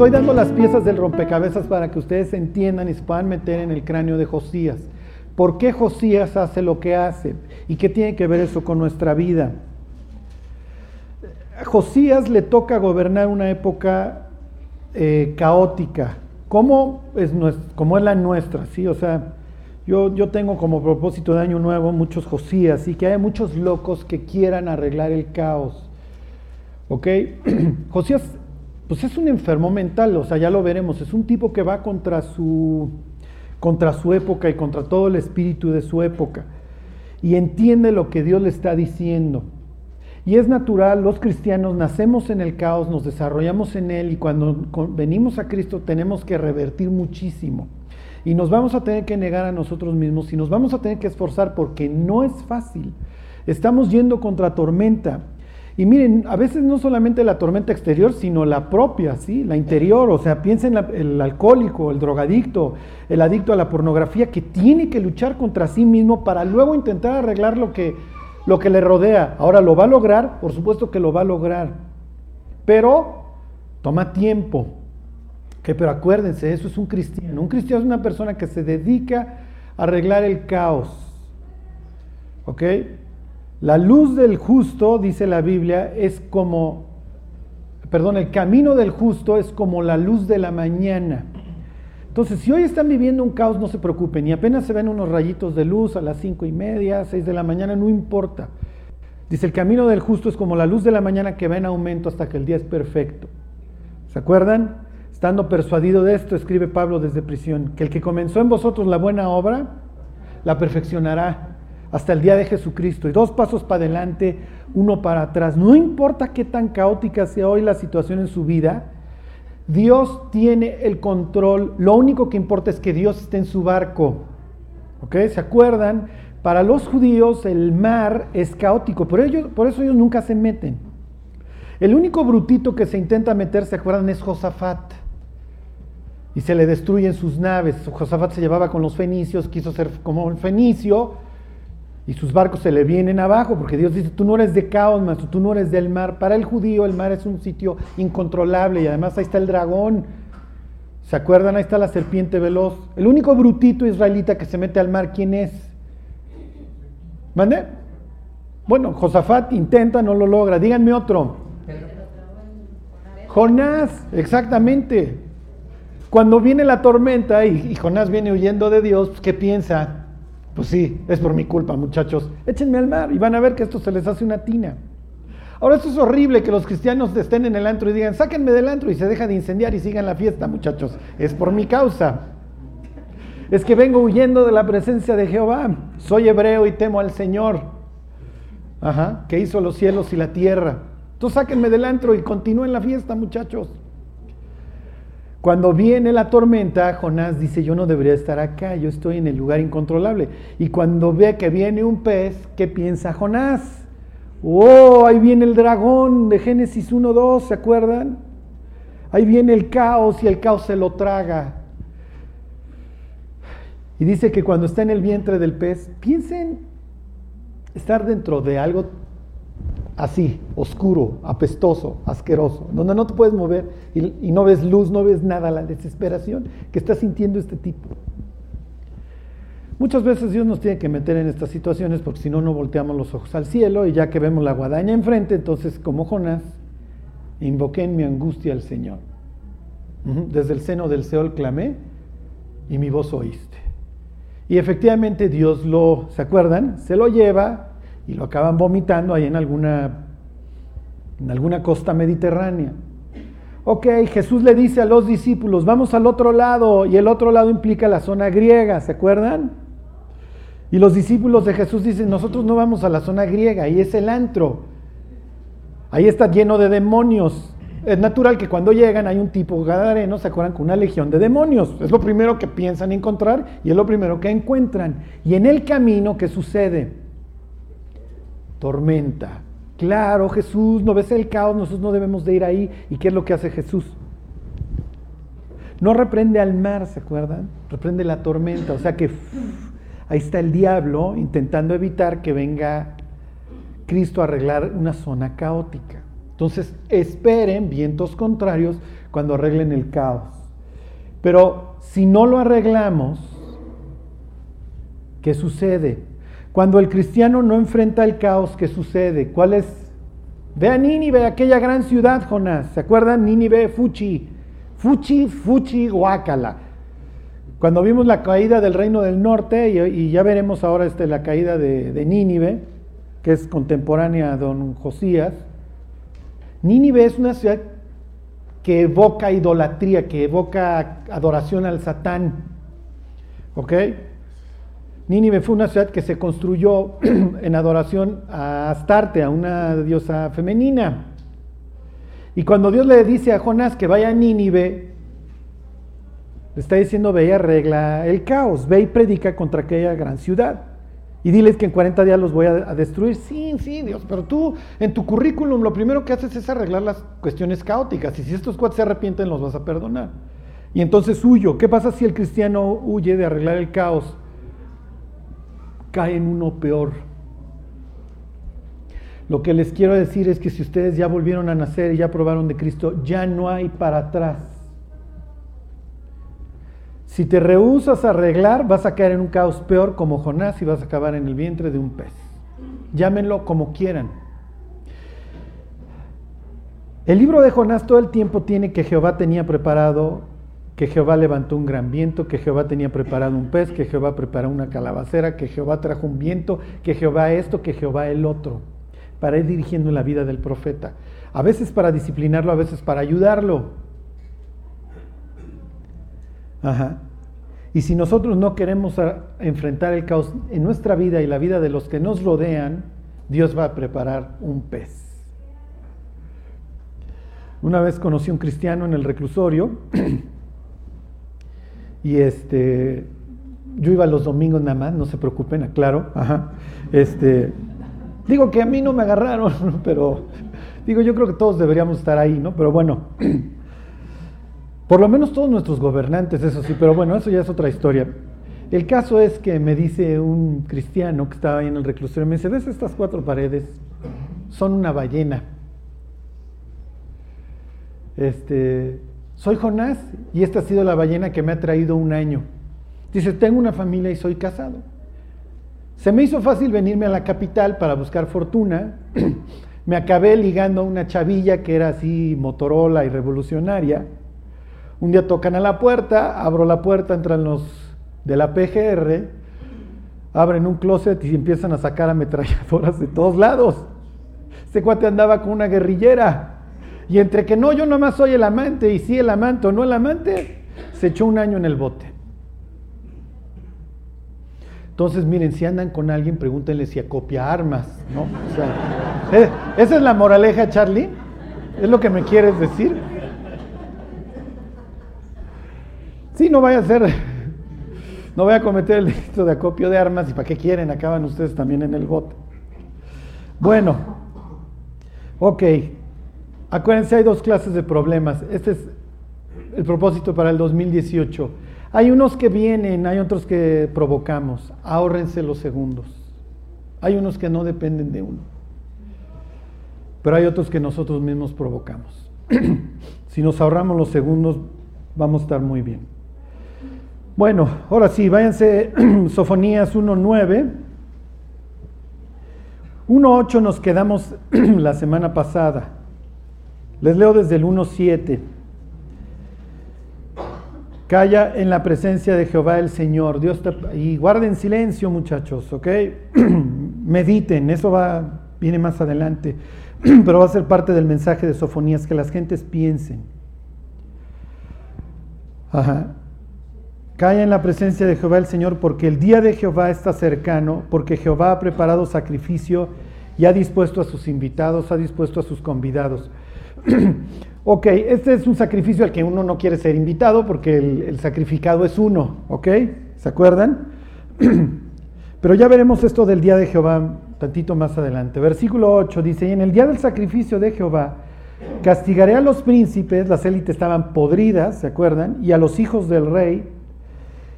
estoy dando las piezas del rompecabezas para que ustedes entiendan y se puedan meter en el cráneo de Josías. ¿Por qué Josías hace lo que hace? ¿Y qué tiene que ver eso con nuestra vida? A Josías le toca gobernar una época eh, caótica, como es, como es la nuestra, ¿sí? O sea, yo, yo tengo como propósito de año nuevo muchos Josías y que haya muchos locos que quieran arreglar el caos. ¿Ok? Josías, pues es un enfermo mental, o sea, ya lo veremos, es un tipo que va contra su, contra su época y contra todo el espíritu de su época y entiende lo que Dios le está diciendo. Y es natural, los cristianos nacemos en el caos, nos desarrollamos en él y cuando venimos a Cristo tenemos que revertir muchísimo. Y nos vamos a tener que negar a nosotros mismos y nos vamos a tener que esforzar porque no es fácil. Estamos yendo contra tormenta. Y miren, a veces no solamente la tormenta exterior, sino la propia, ¿sí? La interior. O sea, piensen el alcohólico, el drogadicto, el adicto a la pornografía, que tiene que luchar contra sí mismo para luego intentar arreglar lo que, lo que le rodea. Ahora, ¿lo va a lograr? Por supuesto que lo va a lograr. Pero toma tiempo. Que, pero acuérdense, eso es un cristiano. Un cristiano es una persona que se dedica a arreglar el caos. ¿Ok? La luz del justo, dice la Biblia, es como, perdón, el camino del justo es como la luz de la mañana. Entonces, si hoy están viviendo un caos, no se preocupen, y apenas se ven unos rayitos de luz a las cinco y media, seis de la mañana, no importa. Dice, el camino del justo es como la luz de la mañana que va en aumento hasta que el día es perfecto. ¿Se acuerdan? Estando persuadido de esto, escribe Pablo desde prisión, que el que comenzó en vosotros la buena obra, la perfeccionará hasta el día de Jesucristo. Y dos pasos para adelante, uno para atrás. No importa qué tan caótica sea hoy la situación en su vida, Dios tiene el control. Lo único que importa es que Dios esté en su barco. ¿Ok? ¿Se acuerdan? Para los judíos el mar es caótico, por, ellos, por eso ellos nunca se meten. El único brutito que se intenta meter, ¿se acuerdan? Es Josafat. Y se le destruyen sus naves. Josafat se llevaba con los fenicios, quiso ser como un fenicio, y sus barcos se le vienen abajo, porque Dios dice, tú no eres de caos, tú no eres del mar. Para el judío el mar es un sitio incontrolable y además ahí está el dragón. ¿Se acuerdan? Ahí está la serpiente veloz. El único brutito israelita que se mete al mar, ¿quién es? ¿Mande? Bueno, Josafat intenta, no lo logra. Díganme otro. Jonás, exactamente. Cuando viene la tormenta y, Jonás viene huyendo de Dios, ¿qué piensa? Pues sí, es por mi culpa, muchachos. Échenme al mar y van a ver que esto se les hace una tina. Ahora, esto es horrible que los cristianos estén en el antro y digan, sáquenme del antro y se deja de incendiar y sigan la fiesta, muchachos. Es por mi causa. Es que vengo huyendo de la presencia de Jehová. Soy hebreo y temo al Señor. Ajá, que hizo los cielos y la tierra. Entonces sáquenme del antro y continúen la fiesta, muchachos. Cuando viene la tormenta, Jonás dice, yo no debería estar acá, yo estoy en el lugar incontrolable. Y cuando ve que viene un pez, ¿qué piensa Jonás? Oh, ahí viene el dragón de Génesis 1.2, ¿se acuerdan? Ahí viene el caos y el caos se lo traga. Y dice que cuando está en el vientre del pez, piensen estar dentro de algo así, oscuro, apestoso, asqueroso, donde no te puedes mover y, no ves luz, no ves nada, la desesperación que está sintiendo este tipo. Muchas veces Dios nos tiene que meter en estas situaciones porque si no, no volteamos los ojos al cielo y ya que vemos la guadaña enfrente, entonces como Jonás, invoqué en mi angustia al Señor. Desde el seno del Seol clamé y mi voz oíste. Y efectivamente Dios lo, ¿se acuerdan? Se lo lleva y lo acaban vomitando ahí en alguna, en alguna costa mediterránea. Ok, Jesús le dice a los discípulos, vamos al otro lado, y el otro lado implica la zona griega, ¿se acuerdan? Y los discípulos de Jesús dicen, nosotros no vamos a la zona griega, ahí es el antro, ahí está lleno de demonios. Es natural que cuando llegan hay un tipo gadareno, se acuerdan, con una legión de demonios. Es lo primero que piensan encontrar y es lo primero que encuentran. Y en el camino, ¿qué sucede? Tormenta. Claro, Jesús, no ves el caos, nosotros no debemos de ir ahí. ¿Y qué es lo que hace Jesús? No reprende al mar, ¿se acuerdan? Reprende la tormenta. O sea que ahí está el diablo intentando evitar que venga Cristo a arreglar una zona caótica. Entonces, esperen vientos contrarios cuando arreglen el caos. Pero si no lo arreglamos, ¿qué sucede? Cuando el cristiano no enfrenta el caos, ¿qué sucede? ¿Cuál es? Ve a Nínive, aquella gran ciudad, Jonás. ¿Se acuerdan? Nínive, Fuchi. Fuchi, Fuchi, Guácala. Cuando vimos la caída del reino del norte, y, ya veremos ahora este, la caída de, de Nínive, que es contemporánea a don Josías, Nínive es una ciudad que evoca idolatría, que evoca adoración al Satán. ¿Ok? Nínive fue una ciudad que se construyó en adoración a Astarte, a una diosa femenina. Y cuando Dios le dice a Jonás que vaya a Nínive, le está diciendo, ve y arregla el caos, ve y predica contra aquella gran ciudad. Y diles que en 40 días los voy a, destruir. Sí, sí, Dios, pero tú en tu currículum lo primero que haces es arreglar las cuestiones caóticas. Y si estos cuates se arrepienten, los vas a perdonar. Y entonces huyo. ¿Qué pasa si el cristiano huye de arreglar el caos? Cae en uno peor. Lo que les quiero decir es que si ustedes ya volvieron a nacer y ya probaron de Cristo, ya no hay para atrás. Si te rehusas a arreglar, vas a caer en un caos peor como Jonás y vas a acabar en el vientre de un pez. Llámenlo como quieran. El libro de Jonás todo el tiempo tiene que Jehová tenía preparado, que Jehová levantó un gran viento, que Jehová tenía preparado un pez, que Jehová preparó una calabacera, que Jehová trajo un viento, que Jehová esto, que Jehová el otro, para ir dirigiendo la vida del profeta. A veces para disciplinarlo, a veces para ayudarlo. Ajá. Y si nosotros no queremos enfrentar el caos en nuestra vida y la vida de los que nos rodean, Dios va a preparar un pez. Una vez conocí a un cristiano en el reclusorio y este yo iba los domingos nada más, no se preocupen, aclaro. Este digo que a mí no me agarraron, pero digo yo creo que todos deberíamos estar ahí, ¿no? Pero bueno, Por lo menos todos nuestros gobernantes, eso sí, pero bueno, eso ya es otra historia. El caso es que me dice un cristiano que estaba ahí en el reclusorio, me dice, ¿ves estas cuatro paredes? Son una ballena. Este, soy Jonás y esta ha sido la ballena que me ha traído un año. Dice, tengo una familia y soy casado. Se me hizo fácil venirme a la capital para buscar fortuna. me acabé ligando a una chavilla que era así Motorola y revolucionaria. Un día tocan a la puerta, abro la puerta, entran los de la PGR, abren un closet y empiezan a sacar ametralladoras de todos lados. Este cuate andaba con una guerrillera. Y entre que no, yo nomás soy el amante, y sí el amante o no el amante, se echó un año en el bote. Entonces, miren, si andan con alguien, pregúntenle si acopia armas, ¿no? ¿eh? esa es la moraleja, Charlie. ¿Es lo que me quieres decir? Sí, no vaya a ser, no voy a cometer el delito de acopio de armas y para qué quieren, acaban ustedes también en el bote. Bueno, ok, acuérdense, hay dos clases de problemas. Este es el propósito para el 2018. Hay unos que vienen, hay otros que provocamos. Ahórrense los segundos. Hay unos que no dependen de uno. Pero hay otros que nosotros mismos provocamos. si nos ahorramos los segundos, vamos a estar muy bien. Bueno, ahora sí, váyanse Sofonías 1.9. 1.8 nos quedamos la semana pasada. Les leo desde el 1.7. Calla en la presencia de Jehová el Señor. Dios y guarden silencio, muchachos, ¿ok? Mediten, eso va, viene más adelante. Pero va a ser parte del mensaje de Sofonías, que las gentes piensen. Ajá. Calla en la presencia de Jehová el Señor, porque el día de Jehová está cercano, porque Jehová ha preparado sacrificio y ha dispuesto a sus invitados, ha dispuesto a sus convidados. ok, este es un sacrificio al que uno no quiere ser invitado porque el, sacrificado es uno, ¿ok? ¿Se acuerdan? Pero ya veremos esto del día de Jehová tantito más adelante. Versículo 8 dice, y en el día del sacrificio de Jehová, castigaré a los príncipes, las élites estaban podridas, ¿se acuerdan? Y a los hijos del rey,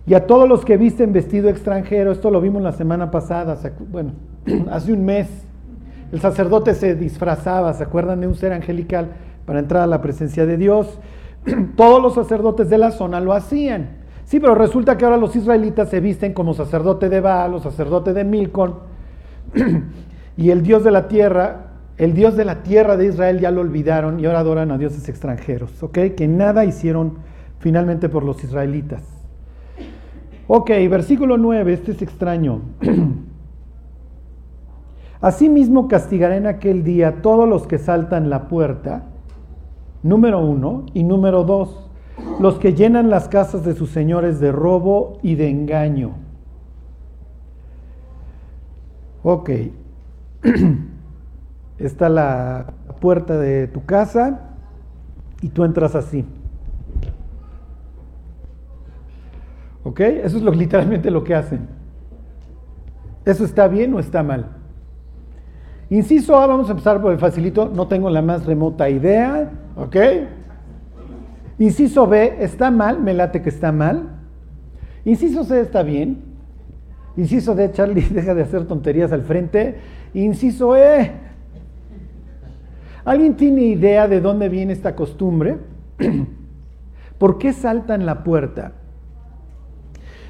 y a todos los que visten vestido extranjero, esto lo vimos la semana pasada, bueno, hace un mes, El sacerdote se disfrazaba, ¿se acuerdan de un ser angelical para entrar a la presencia de Dios? Todos los sacerdotes de la zona lo hacían. Sí, pero resulta que ahora los israelitas se visten como sacerdote de Baal o sacerdote de Milcon. y el Dios de la tierra, el Dios de la tierra de Israel ya lo olvidaron y ahora adoran a dioses extranjeros, ¿ok? Que nada hicieron finalmente por los israelitas. Ok, versículo 9, este es extraño. Asimismo castigaré en aquel día todos los que saltan la puerta, número uno, y número dos, los que llenan las casas de sus señores de robo y de engaño. Ok, está la puerta de tu casa y tú entras así. ¿Ok? Eso es literalmente lo que hacen. ¿Eso está bien o está mal? Inciso A, vamos a empezar por el facilito, no tengo la más remota idea, ¿ok? Inciso B, está mal, me late que está mal. Inciso C, está bien. Inciso D, Charlie, deja de hacer tonterías al frente. Inciso E, ¿alguien tiene idea de dónde viene esta costumbre? ¿Por qué saltan la puerta?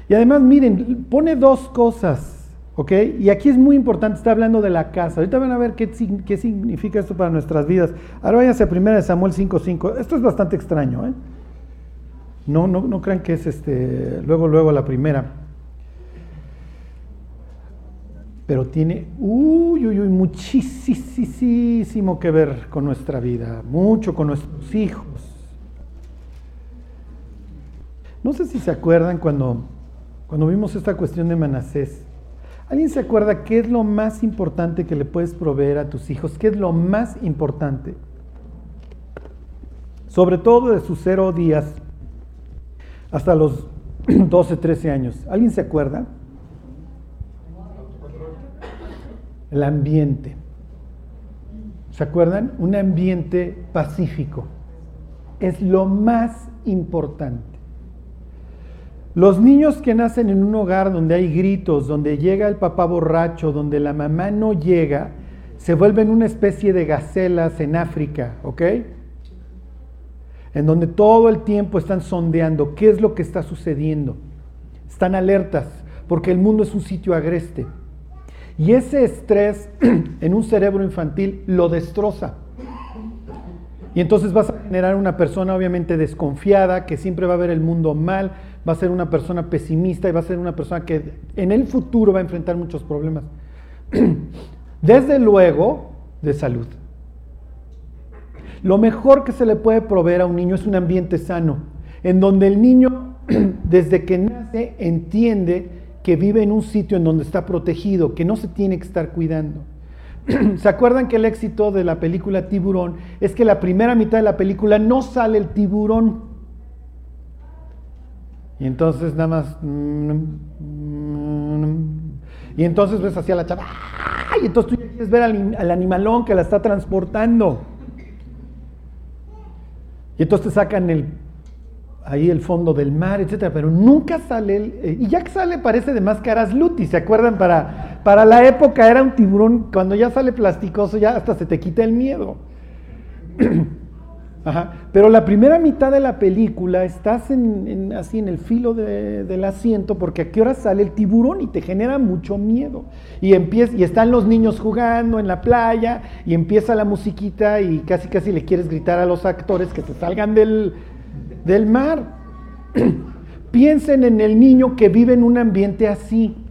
Y además, miren, pone dos cosas, ¿ok? Y aquí es muy importante, está hablando de la casa. Ahorita van a ver qué, qué significa esto para nuestras vidas. Ahora váyanse a 1 Samuel 5.5. Esto es bastante extraño, ¿eh? No, no, no crean que es este, luego, luego la primera. Pero tiene, uy, uy, uy, muchísimo que ver con nuestra vida, mucho con nuestros hijos. No sé si se acuerdan cuando cuando vimos esta cuestión de Manasés, ¿alguien se acuerda qué es lo más importante que le puedes proveer a tus hijos? ¿Qué es lo más importante? Sobre todo de sus cero días hasta los 12, 13 años. ¿Alguien se acuerda? El ambiente. ¿Se acuerdan? Un ambiente pacífico. Es lo más importante. Los niños que nacen en un hogar donde hay gritos, donde llega el papá borracho, donde la mamá no llega, se vuelven una especie de gacelas en África, ¿ok? En donde todo el tiempo están sondeando qué es lo que está sucediendo. Están alertas, porque el mundo es un sitio agreste. Y ese estrés en un cerebro infantil lo destroza. Y entonces vas a generar una persona obviamente desconfiada, que siempre va a ver el mundo mal, va a ser una persona pesimista y va a ser una persona que en el futuro va a enfrentar muchos problemas. Desde luego, de salud. Lo mejor que se le puede proveer a un niño es un ambiente sano, en donde el niño desde que nace entiende que vive en un sitio en donde está protegido, que no se tiene que estar cuidando. ¿Se acuerdan que el éxito de la película Tiburón es que la primera mitad de la película no sale el tiburón? Y entonces nada más... Y entonces ves hacia la chava. Y entonces tú quieres ver al, animalón que la está transportando. Y entonces te sacan el, ahí el fondo del mar, etcétera, pero nunca sale el, eh, y ya que sale parece de máscaras luti, ¿se acuerdan? Para, para la época era un tiburón, cuando ya sale plasticoso ya hasta se te quita el miedo. Pero la primera mitad de la película estás en, así en el filo del asiento porque a qué hora sale el tiburón y te genera mucho miedo. Y, y están los niños jugando en la playa y empieza la musiquita y casi casi le quieres gritar a los actores que se salgan del mar. Piensen en el niño que vive en un ambiente así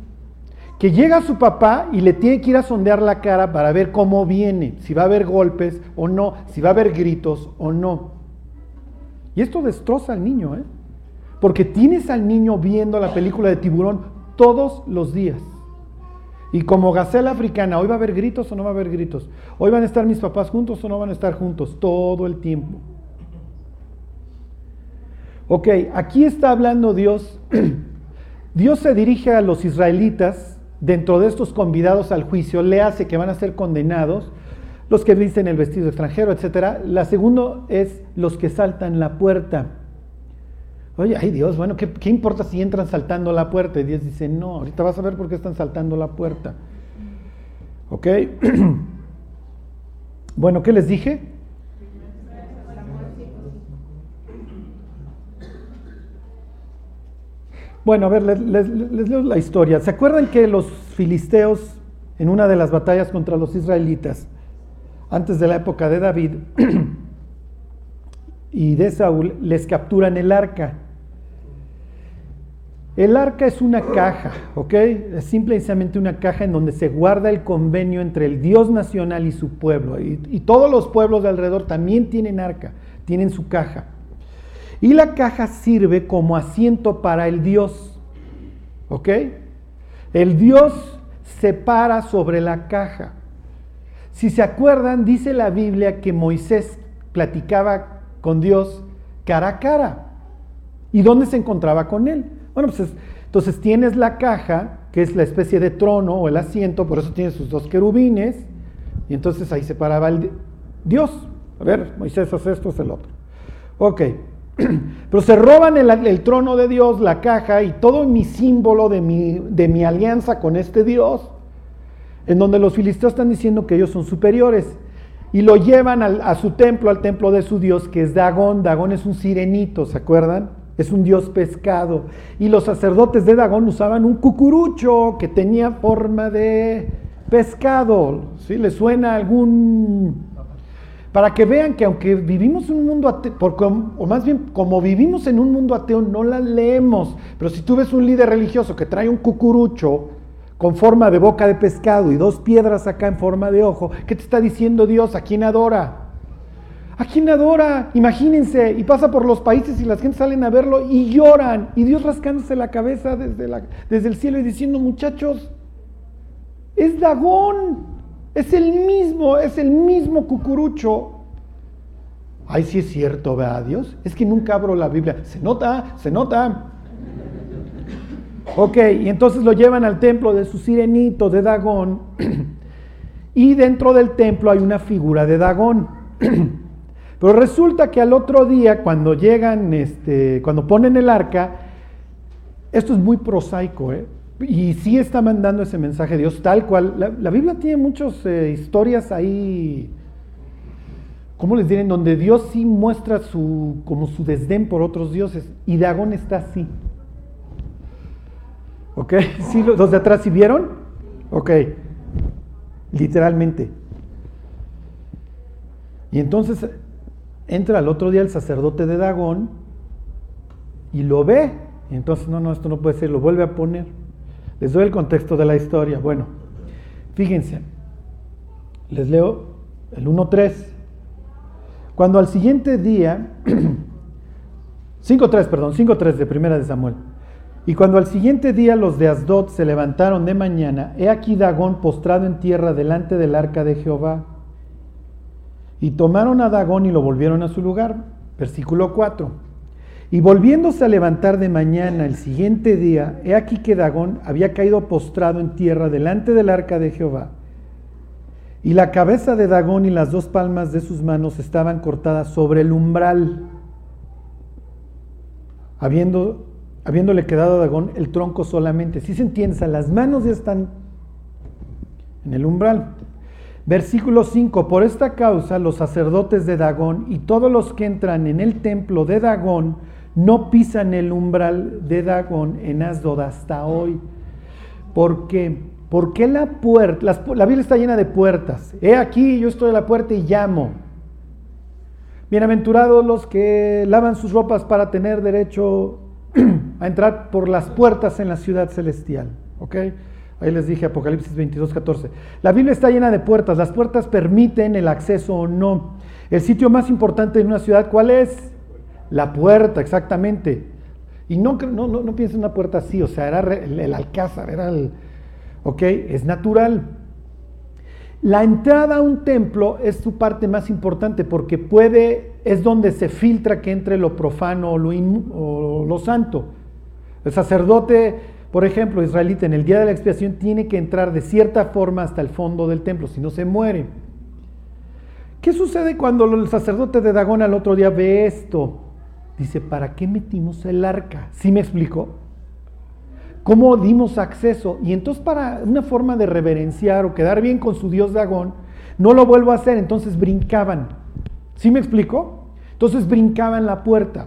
que llega su papá y le tiene que ir a sondear la cara para ver cómo viene, si va a haber golpes o no, si va a haber gritos o no. Y esto destroza al niño, ¿eh? Porque tienes al niño viendo la película de tiburón todos los días. Y como gacela africana, hoy va a haber gritos o no va a haber gritos. Hoy van a estar mis papás juntos o no van a estar juntos, todo el tiempo. Ok, aquí está hablando Dios. Dios se dirige a los israelitas dentro de estos convidados al juicio le hace que van a ser condenados los que visten el vestido extranjero, etc. La segunda es los que saltan la puerta. Oye, ay Dios, bueno, ¿qué, ¿qué, importa si entran saltando la puerta? Y Dios dice, no, ahorita vas a ver por qué están saltando la puerta. ¿Ok? Bueno, ¿qué les dije? Bueno, a ver, les, leo la historia. ¿Se acuerdan que los filisteos, en una de las batallas contra los israelitas, antes de la época de David y de Saúl, les capturan el arca? El arca es una caja, ¿ok? Es simplemente una caja en donde se guarda el convenio entre el Dios nacional y su pueblo. Y, y, todos los pueblos de alrededor también tienen arca, tienen su caja. Y la caja sirve como asiento para el Dios. ¿Ok? El Dios se para sobre la caja. Si se acuerdan, dice la Biblia que Moisés platicaba con Dios cara a cara. ¿Y dónde se encontraba con él? Bueno, pues entonces tienes la caja, que es la especie de trono o el asiento, por eso tiene sus dos querubines, y entonces ahí se paraba el Dios. A ver, Moisés hace esto, es el otro. Ok, Pero se roban el, trono de Dios, la caja y todo mi símbolo de mi, alianza con este Dios, en donde los filisteos están diciendo que ellos son superiores. Y lo llevan a su templo, al templo de su Dios, que es Dagón. Dagón es un sirenito, ¿se acuerdan? Es un dios pescado. Y los sacerdotes de Dagón usaban un cucurucho que tenía forma de pescado. ¿Sí? ¿Le suena algún para que vean que aunque vivimos un mundo ateo, o más bien como vivimos en un mundo ateo, no la leemos. Pero si tú ves un líder religioso que trae un cucurucho con forma de boca de pescado y dos piedras acá en forma de ojo, ¿qué te está diciendo Dios? ¿A quién adora? ¿A quién adora? Imagínense, y pasa por los países y las gente salen a verlo y lloran, y Dios rascándose la cabeza desde, desde el cielo y diciendo, muchachos, es Dagón. Es el mismo, es el mismo cucurucho. Ay, sí es cierto, ¿verdad, Dios? Es que nunca abro la Biblia. Se nota, se nota. Ok, y entonces lo llevan al templo de su sirenito, de Dagón. y dentro del templo hay una figura de Dagón. Pero resulta que al otro día, cuando llegan, este, cuando ponen el arca, esto es muy prosaico, ¿eh? Y sí está mandando ese mensaje Dios tal cual. La, Biblia tiene muchas eh, historias ahí, ¿cómo les diré? donde Dios sí muestra su, como su desdén por otros dioses. Y Dagón está así. ¿Ok? ¿Sí, los de atrás sí vieron? Ok. Literalmente. Y entonces entra al otro día el sacerdote de Dagón y lo ve. Y entonces, no, no, esto no puede ser, lo vuelve a poner. Les doy el contexto de la historia. Bueno, fíjense, les leo el 1.3. Cuando al siguiente día, 5.3, perdón, 5.3 de primera de Samuel. Y cuando al siguiente día los de Asdod se levantaron de mañana, he aquí Dagón postrado en tierra delante del arca de Jehová. Y tomaron a Dagón y lo volvieron a su lugar. Versículo 4. Y volviéndose a levantar de mañana el siguiente día, he aquí que Dagón había caído postrado en tierra delante del arca de Jehová. Y la cabeza de Dagón y las dos palmas de sus manos estaban cortadas sobre el umbral, habiendo, habiéndole quedado a Dagón el tronco solamente. Si se entiende, las manos ya están en el umbral. Versículo 5, por esta causa los sacerdotes de Dagón y todos los que entran en el templo de Dagón no pisan el umbral de Dagón en Asdod hasta hoy. ¿Por qué? Porque la puerta, la Biblia está llena de puertas. He aquí, yo estoy a la puerta y llamo. Bienaventurados los que lavan sus ropas para tener derecho a entrar por las puertas en la ciudad celestial. ¿Ok? Ahí les dije Apocalipsis 22, 14. La Biblia está llena de puertas. Las puertas permiten el acceso o no. El sitio más importante de una ciudad, ¿cuál es? La puerta, exactamente. Y no, no, no, piensen en una puerta así, o sea, era el, alcázar, era el... ¿Ok? Es natural. La entrada a un templo es su parte más importante porque puede, es donde se filtra que entre lo profano o lo, o lo santo. El sacerdote, por ejemplo, israelita, en el día de la expiación tiene que entrar de cierta forma hasta el fondo del templo, si no se muere. ¿Qué sucede cuando el sacerdote de Dagón al otro día ve esto? Dice, ¿para qué metimos el arca? ¿Sí me explico? ¿Cómo dimos acceso? Y entonces para una forma de reverenciar o quedar bien con su dios Dagón, no lo vuelvo a hacer, entonces brincaban. ¿Sí me explico? Entonces brincaban la puerta.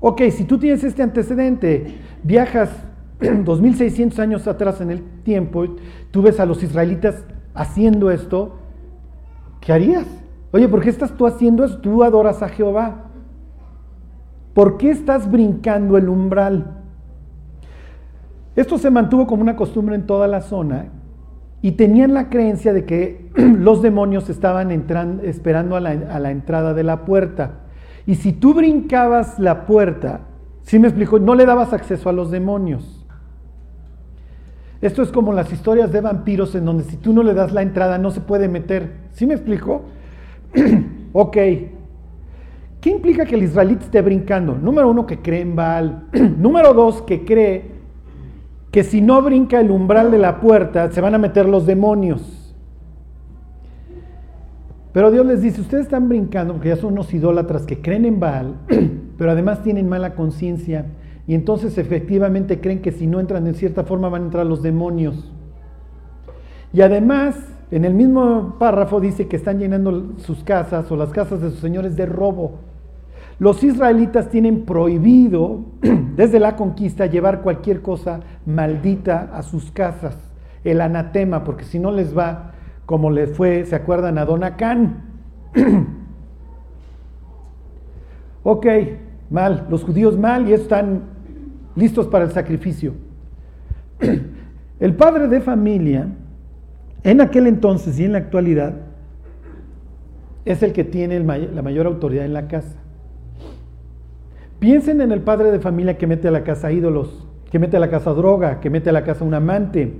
Ok, si tú tienes este antecedente, viajas 2600 años atrás en el tiempo, tú ves a los israelitas haciendo esto, ¿qué harías? Oye, ¿por qué estás tú haciendo eso? Tú adoras a Jehová. ¿Por qué estás brincando el umbral? Esto se mantuvo como una costumbre en toda la zona y tenían la creencia de que los demonios estaban esperando a la, a la, entrada de la puerta. Y si tú brincabas la puerta, ¿sí me explico? No le dabas acceso a los demonios. Esto es como las historias de vampiros en donde si tú no le das la entrada no se puede meter. ¿Sí me explico? ok. ¿Qué implica que el israelita esté brincando? Número uno, que cree en Baal. Número dos, que cree que si no brinca el umbral de la puerta, se van a meter los demonios. Pero Dios les dice, ustedes están brincando porque ya son unos idólatras que creen en Baal, pero además tienen mala conciencia y entonces efectivamente creen que si no entran en cierta forma van a entrar los demonios. Y además en el mismo párrafo dice que están llenando sus casas o las casas de sus señores de robo. Los israelitas tienen prohibido desde la conquista llevar cualquier cosa maldita a sus casas, el anatema, porque si no les va como les fue, ¿se acuerdan a Don Acán? ok, mal, los judíos mal y están listos para el sacrificio. El padre de familia en aquel entonces y en la actualidad, es el que tiene la mayor autoridad en la casa. Piensen en el padre de familia que mete a la casa ídolos, que mete a la casa droga, que mete a la casa un amante,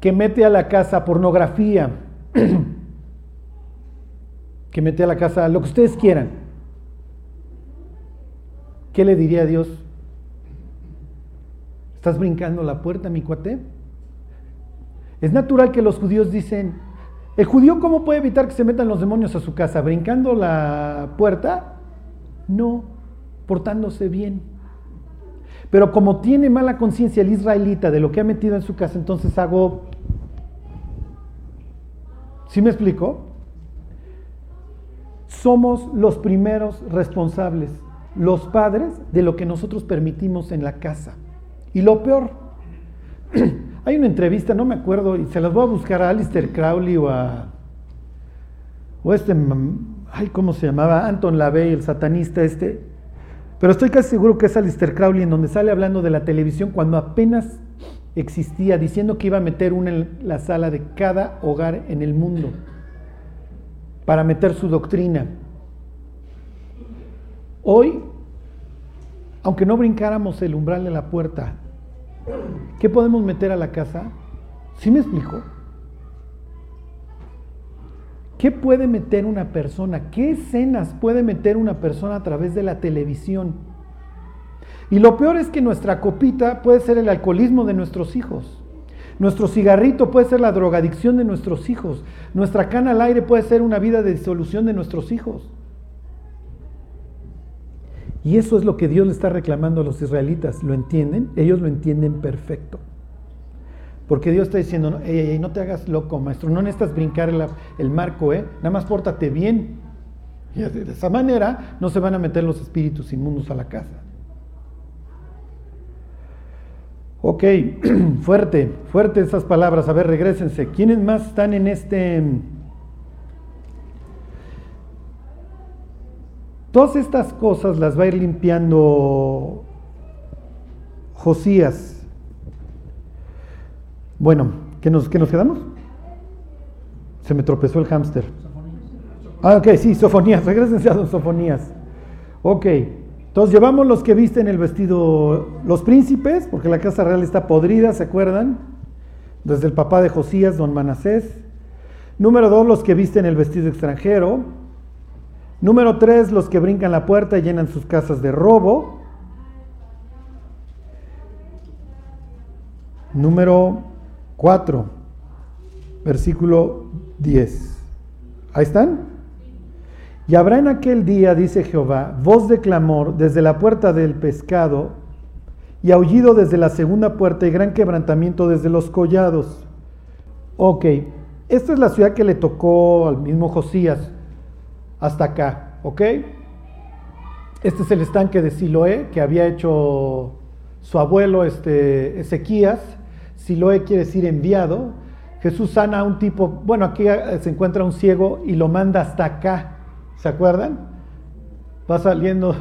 que mete a la casa pornografía, que mete a la casa lo que ustedes quieran. ¿Qué le diría a Dios? ¿Estás brincando la puerta, mi cuate? Es natural que los judíos dicen, ¿el judío cómo puede evitar que se metan los demonios a su casa? ¿Brincando la puerta? No, portándose bien. Pero como tiene mala conciencia el israelita de lo que ha metido en su casa, entonces hago... ¿Sí me explico? Somos los primeros responsables, los padres, de lo que nosotros permitimos en la casa. Y lo peor, Hay una entrevista, no me acuerdo, y se las voy a buscar a Alistair Crowley o a. o este. Ay, ¿cómo se llamaba? Anton LaVey, el satanista este. Pero estoy casi seguro que es Alistair Crowley, en donde sale hablando de la televisión cuando apenas existía, diciendo que iba a meter una en la sala de cada hogar en el mundo para meter su doctrina. Hoy, aunque no brincáramos el umbral de la puerta, ¿Qué podemos meter a la casa? ¿Sí me explico? ¿Qué puede meter una persona? ¿Qué escenas puede meter una persona a través de la televisión? Y lo peor es que nuestra copita puede ser el alcoholismo de nuestros hijos. Nuestro cigarrito puede ser la drogadicción de nuestros hijos. Nuestra cana al aire puede ser una vida de disolución de nuestros hijos. Y eso es lo que Dios le está reclamando a los israelitas. ¿Lo entienden? Ellos lo entienden perfecto. Porque Dios está diciendo, no, no te hagas loco, maestro, no necesitas brincar el, marco, ¿eh? nada más pórtate bien. Y de esa manera no se van a meter los espíritus inmundos a la casa. Ok, fuerte, fuerte esas palabras. A ver, regresense. ¿Quiénes más están en este Todas estas cosas las va a ir limpiando Josías. Bueno, ¿qué nos, nos quedamos? Se me tropezó el hámster. Ah, ok, sí, Sofonías, regresense a Sofonías. Ok, entonces llevamos los que visten el vestido, los príncipes, porque la casa real está podrida, ¿se acuerdan? Desde el papá de Josías, don Manasés. Número dos, los que visten el vestido extranjero. Número tres, los que brincan la puerta y llenan sus casas de robo. Número cuatro, versículo 10. ¿Ahí están? Y habrá en aquel día, dice Jehová, voz de clamor desde la puerta del pescado y aullido desde la segunda puerta y gran quebrantamiento desde los collados. Ok, esta es la ciudad que le tocó al mismo Josías hasta acá, ¿ok? Este es el estanque de Siloé que había hecho su abuelo este, Ezequías. Siloé quiere decir enviado. Jesús sana a un tipo, bueno, aquí se encuentra un ciego y lo manda hasta acá. ¿Se acuerdan? Va saliendo,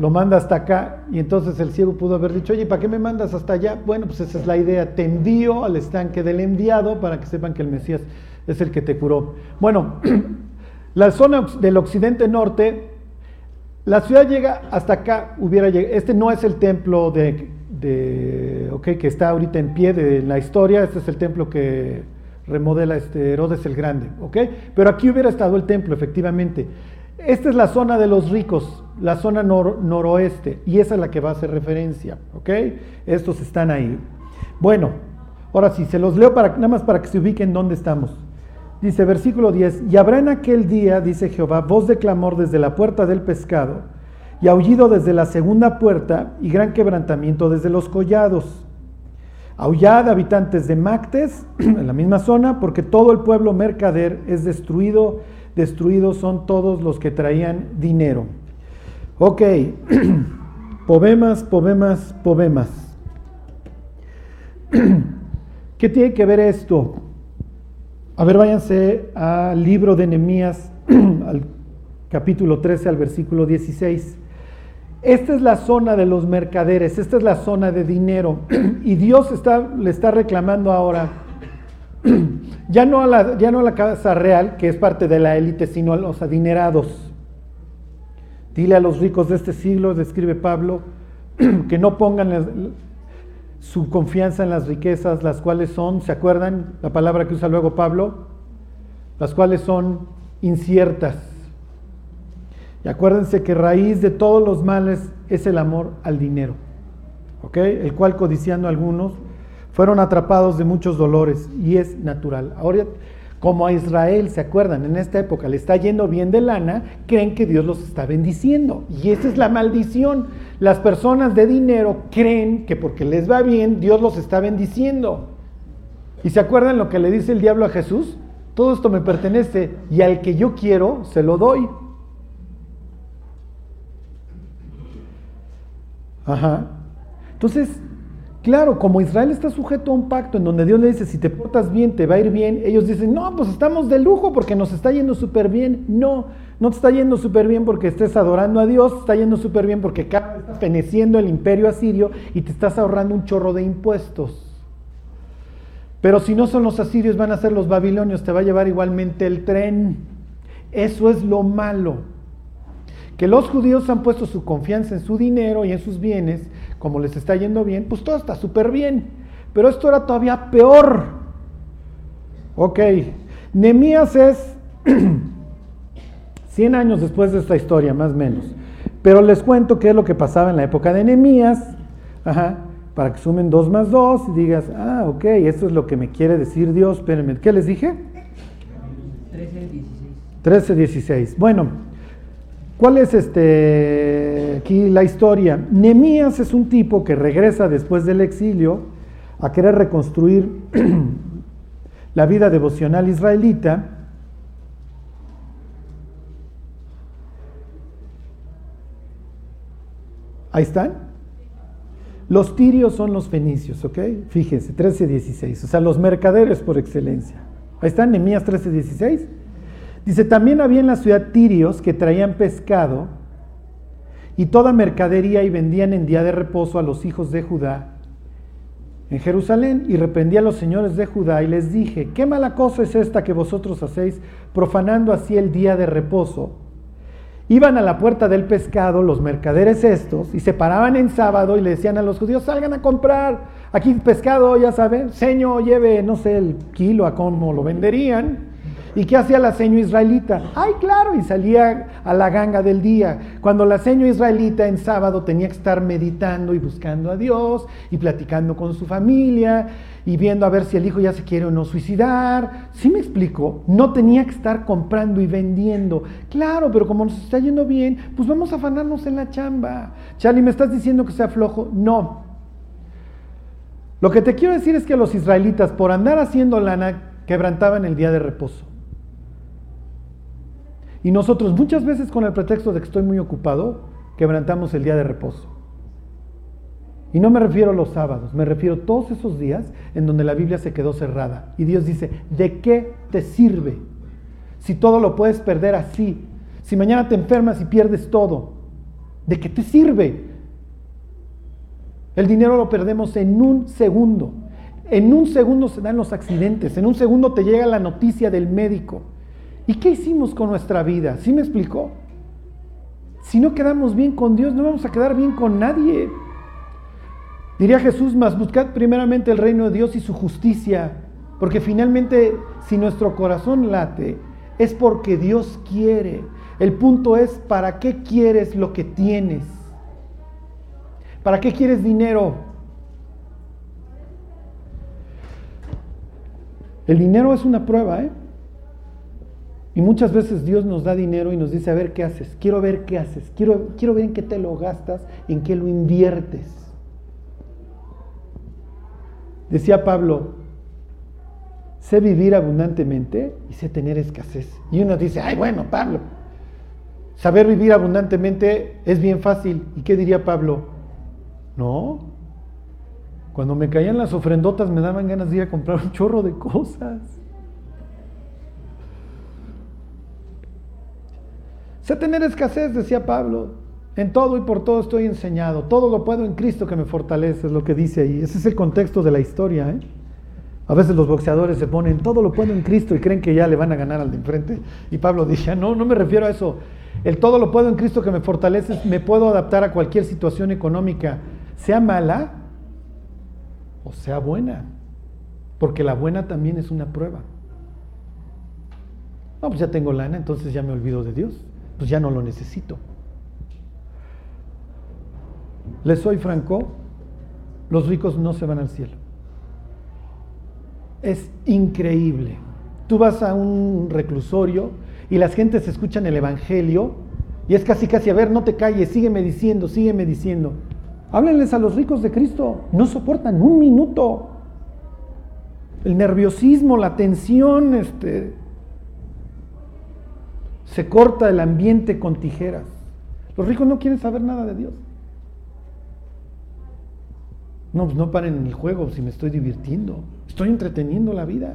lo manda hasta acá y entonces el ciego pudo haber dicho, oye, ¿para qué me mandas hasta allá? Bueno, pues esa es la idea. Te envío al estanque del enviado para que sepan que el Mesías es el que te curó. Bueno, la zona del occidente norte la ciudad llega hasta acá, hubiera llegado. Este no es el templo de, que está ahorita en pie de la historia, este es el templo que remodela este Herodes el Grande, ¿ok? Pero aquí hubiera estado el templo, efectivamente. Esta es la zona de los ricos, la zona noroeste, y esa es la que va a hacer referencia, ¿ok? Estos están ahí. Bueno, ahora sí, se los leo para, nada más para que se ubiquen dónde estamos. Dice versículo 10, y habrá en aquel día, dice Jehová, voz de clamor desde la puerta del pescado, y aullido desde la segunda puerta, y gran quebrantamiento desde los collados. Aullad, habitantes de Mactes, en la misma zona, porque todo el pueblo mercader es destruido, destruidos son todos los que traían dinero. Ok, poemas, poemas, poemas. ¿Qué tiene que ver esto? A ver, váyanse al libro de Nehemías, al capítulo 13, al versículo 16. Esta es la zona de los mercaderes, esta es la zona de dinero. Y Dios está, le está reclamando ahora, ya no, a la, ya no a la casa real, que es parte de la élite, sino a los adinerados. Dile a los ricos de este siglo, describe Pablo, que no pongan su confianza en las riquezas, las cuales son, ¿se acuerdan la palabra que usa luego Pablo? Las cuales son inciertas. Y acuérdense que raíz de todos los males es el amor al dinero, ¿ok? El cual codiciando algunos fueron atrapados de muchos dolores y es natural. Ahora como a Israel, ¿se acuerdan? En esta época le está yendo bien de lana, creen que Dios los está bendiciendo. Y esa es la maldición. Las personas de dinero creen que porque les va bien, Dios los está bendiciendo. ¿Y se acuerdan lo que le dice el diablo a Jesús? Todo esto me pertenece y al que yo quiero, se lo doy. Ajá. Entonces, Claro, como Israel está sujeto a un pacto en donde Dios le dice, si te portas bien, te va a ir bien, ellos dicen, no, pues estamos de lujo porque nos está yendo súper bien. No, no te está yendo súper bien porque estés adorando a Dios, está yendo súper bien porque estás feneciendo el imperio asirio y te estás ahorrando un chorro de impuestos. Pero si no son los asirios, van a ser los babilonios, te va a llevar igualmente el tren. Eso es lo malo. Que los judíos han puesto su confianza en su dinero y en sus bienes como les está yendo bien, pues todo está súper bien. Pero esto era todavía peor. Ok, Nemías es 100 años después de esta historia, más o menos. Pero les cuento qué es lo que pasaba en la época de Nemías. Para que sumen 2 más 2 y digas, ah, ok, esto es lo que me quiere decir Dios. Espérenme, ¿qué les dije? 13, 16. 13, 16. Bueno, ¿Cuál es este, aquí la historia? Nemías es un tipo que regresa después del exilio a querer reconstruir la vida devocional israelita. Ahí están. Los tirios son los fenicios, ¿ok? Fíjense, 13-16, o sea, los mercaderes por excelencia. Ahí están, Nemías 13-16. Dice, también había en la ciudad tirios que traían pescado y toda mercadería y vendían en día de reposo a los hijos de Judá en Jerusalén y reprendí a los señores de Judá y les dije, qué mala cosa es esta que vosotros hacéis profanando así el día de reposo. Iban a la puerta del pescado los mercaderes estos y se paraban en sábado y le decían a los judíos, salgan a comprar aquí pescado, ya saben, señor, lleve, no sé, el kilo a cómo lo venderían. ¿Y qué hacía la seño israelita? Ay, claro, y salía a la ganga del día. Cuando la seño israelita en sábado tenía que estar meditando y buscando a Dios y platicando con su familia y viendo a ver si el hijo ya se quiere o no suicidar. ¿Sí me explico? No tenía que estar comprando y vendiendo. Claro, pero como nos está yendo bien, pues vamos a afanarnos en la chamba. Charlie, ¿me estás diciendo que sea flojo? No. Lo que te quiero decir es que los israelitas, por andar haciendo lana, quebrantaban el día de reposo. Y nosotros muchas veces con el pretexto de que estoy muy ocupado, quebrantamos el día de reposo. Y no me refiero a los sábados, me refiero a todos esos días en donde la Biblia se quedó cerrada. Y Dios dice, ¿de qué te sirve? Si todo lo puedes perder así, si mañana te enfermas y pierdes todo, ¿de qué te sirve? El dinero lo perdemos en un segundo. En un segundo se dan los accidentes, en un segundo te llega la noticia del médico. ¿Y qué hicimos con nuestra vida? ¿Sí me explicó? Si no quedamos bien con Dios, no vamos a quedar bien con nadie. Diría Jesús, más buscad primeramente el reino de Dios y su justicia, porque finalmente si nuestro corazón late, es porque Dios quiere. El punto es, ¿para qué quieres lo que tienes? ¿Para qué quieres dinero? El dinero es una prueba, ¿eh? Y muchas veces Dios nos da dinero y nos dice, a ver qué haces, quiero ver qué haces, quiero, quiero ver en qué te lo gastas, en qué lo inviertes. Decía Pablo, sé vivir abundantemente y sé tener escasez. Y uno dice, ay bueno, Pablo, saber vivir abundantemente es bien fácil. ¿Y qué diría Pablo? No. Cuando me caían las ofrendotas me daban ganas de ir a comprar un chorro de cosas. Sé tener escasez, decía Pablo. En todo y por todo estoy enseñado. Todo lo puedo en Cristo que me fortalece, es lo que dice ahí. Ese es el contexto de la historia. ¿eh? A veces los boxeadores se ponen, todo lo puedo en Cristo y creen que ya le van a ganar al de enfrente. Y Pablo dice, no, no me refiero a eso. El todo lo puedo en Cristo que me fortalece, me puedo adaptar a cualquier situación económica, sea mala o sea buena. Porque la buena también es una prueba. No, pues ya tengo lana, entonces ya me olvido de Dios. Pues ya no lo necesito. Les soy franco, los ricos no se van al cielo. Es increíble. Tú vas a un reclusorio y las gentes escuchan el Evangelio y es casi casi, a ver, no te calles, sígueme diciendo, sígueme diciendo. Háblenles a los ricos de Cristo, no soportan un minuto. El nerviosismo, la tensión, este, se corta el ambiente con tijeras. Los ricos no quieren saber nada de Dios. No, pues no paren en el juego si me estoy divirtiendo. Estoy entreteniendo la vida.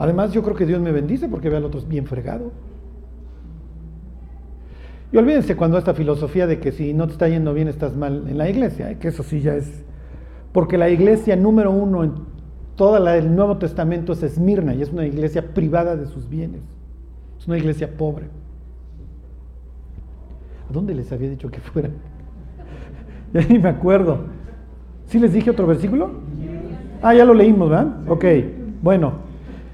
Además, yo creo que Dios me bendice porque ve al otro bien fregado. Y olvídense cuando esta filosofía de que si no te está yendo bien estás mal en la iglesia, ¿eh? que eso sí ya es. Porque la iglesia número uno en todo el Nuevo Testamento es Esmirna y es una iglesia privada de sus bienes. Es una iglesia pobre. ¿A dónde les había dicho que fuera? ya ni me acuerdo. ¿Sí les dije otro versículo? Ah, ya lo leímos, ¿verdad? Ok, bueno.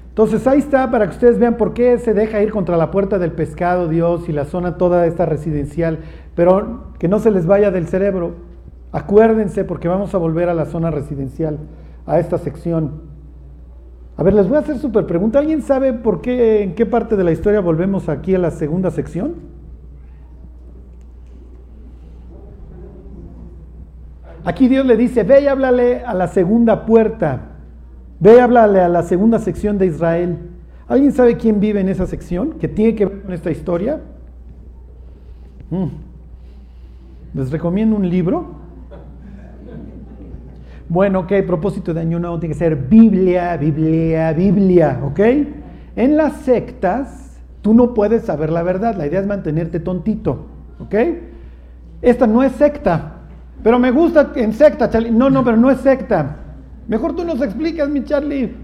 Entonces ahí está para que ustedes vean por qué se deja ir contra la puerta del pescado Dios y la zona toda esta residencial, pero que no se les vaya del cerebro. Acuérdense porque vamos a volver a la zona residencial, a esta sección. A ver, les voy a hacer súper pregunta. ¿Alguien sabe por qué, en qué parte de la historia volvemos aquí a la segunda sección? Aquí Dios le dice, ve y háblale a la segunda puerta, ve y háblale a la segunda sección de Israel. ¿Alguien sabe quién vive en esa sección? ¿Que tiene que ver con esta historia? Mm. Les recomiendo un libro. Bueno, ok, propósito de año nuevo tiene que ser Biblia, Biblia, Biblia, ¿ok? En las sectas, tú no puedes saber la verdad, la idea es mantenerte tontito, ¿ok? Esta no es secta, pero me gusta en secta, Charlie. No, no, pero no es secta. Mejor tú nos explicas, mi Charlie.